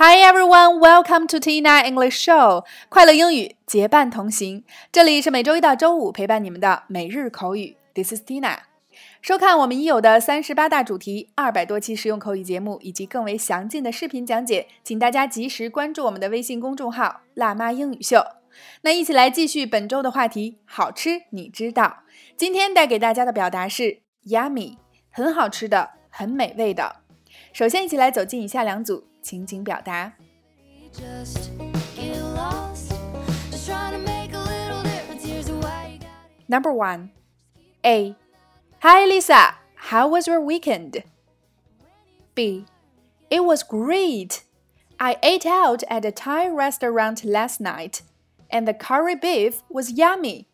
Hi everyone, welcome to Tina English Show。快乐英语结伴同行，这里是每周一到周五陪伴你们的每日口语。This is Tina。收看我们已有的三十八大主题、二百多期实用口语节目以及更为详尽的视频讲解，请大家及时关注我们的微信公众号“辣妈英语秀”。那一起来继续本周的话题，好吃你知道？今天带给大家的表达是 “yummy”，很好吃的，很美味的。首先，一起来走进以下两组。情景表达。Number one, A. Hi Lisa, how was your weekend? B. It was great. I ate out at a Thai restaurant last night, and the curry beef was yummy.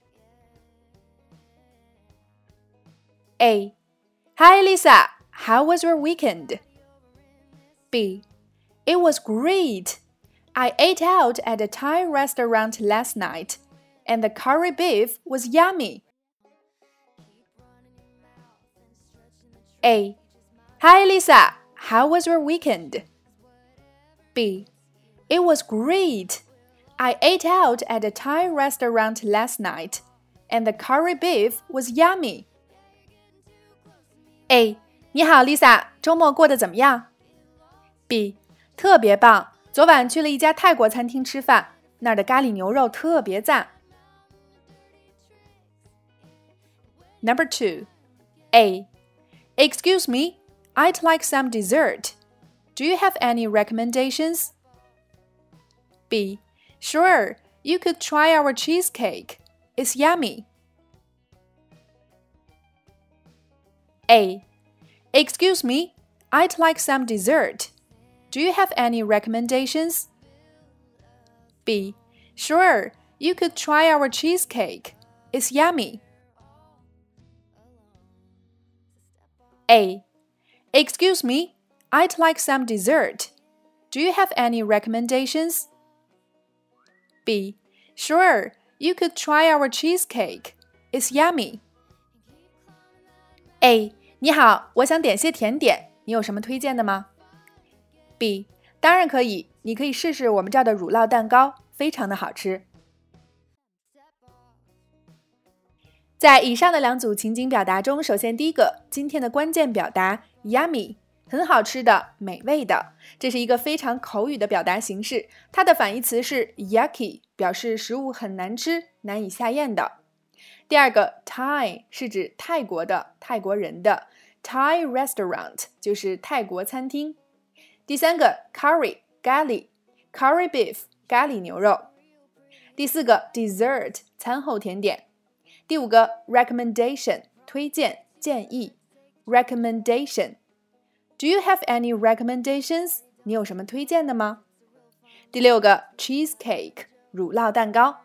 A. Hi Lisa, how was your weekend? B. It was great. I ate out at a Thai restaurant last night, and the curry beef was yummy. A. Hi Lisa, how was your weekend? B. It was great. I ate out at a Thai restaurant last night, and the curry beef was yummy. A. 你好，Lisa，周末过得怎么样？B. 特别棒！昨晚去了一家泰国餐厅吃饭，那儿的咖喱牛肉特别赞。Number two, A. Excuse me, I'd like some dessert. Do you have any recommendations? B. Sure, you could try our cheesecake. It's yummy. A. Excuse me, I'd like some dessert. Do you have any recommendations? B. Sure, you could try our cheesecake. It's yummy. A. Excuse me, I'd like some dessert. Do you have any recommendations? B. Sure, you could try our cheesecake. It's yummy. A. 你好，我想点些甜点，你有什么推荐的吗 ？B，当然可以，你可以试试我们这儿的乳酪蛋糕，非常的好吃。在以上的两组情景表达中，首先第一个，今天的关键表达 yummy，很好吃的，美味的，这是一个非常口语的表达形式。它的反义词是 yucky，表示食物很难吃、难以下咽的。第二个 Thai 是指泰国的、泰国人的 Thai restaurant，就是泰国餐厅。第三个 curry 咖喱，curry beef 咖喱牛肉。第四个 dessert 餐后甜点。第五个 recommendation 推荐建议，recommendation。Do you have any recommendations？你有什么推荐的吗？第六个 cheesecake 乳酪蛋糕。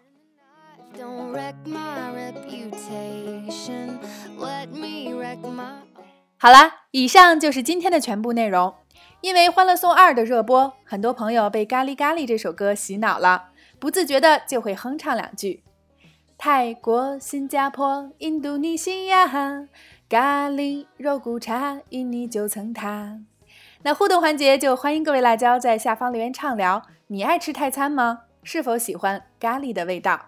好啦，以上就是今天的全部内容。因为《欢乐颂二》的热播，很多朋友被《咖喱咖喱》这首歌洗脑了，不自觉的就会哼唱两句。泰国、新加坡、印度尼西亚，咖喱肉骨茶，印尼九层塔。那互动环节就欢迎各位辣椒在下方留言畅聊，你爱吃泰餐吗？是否喜欢咖喱的味道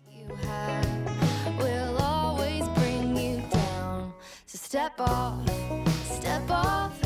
So step off, step off.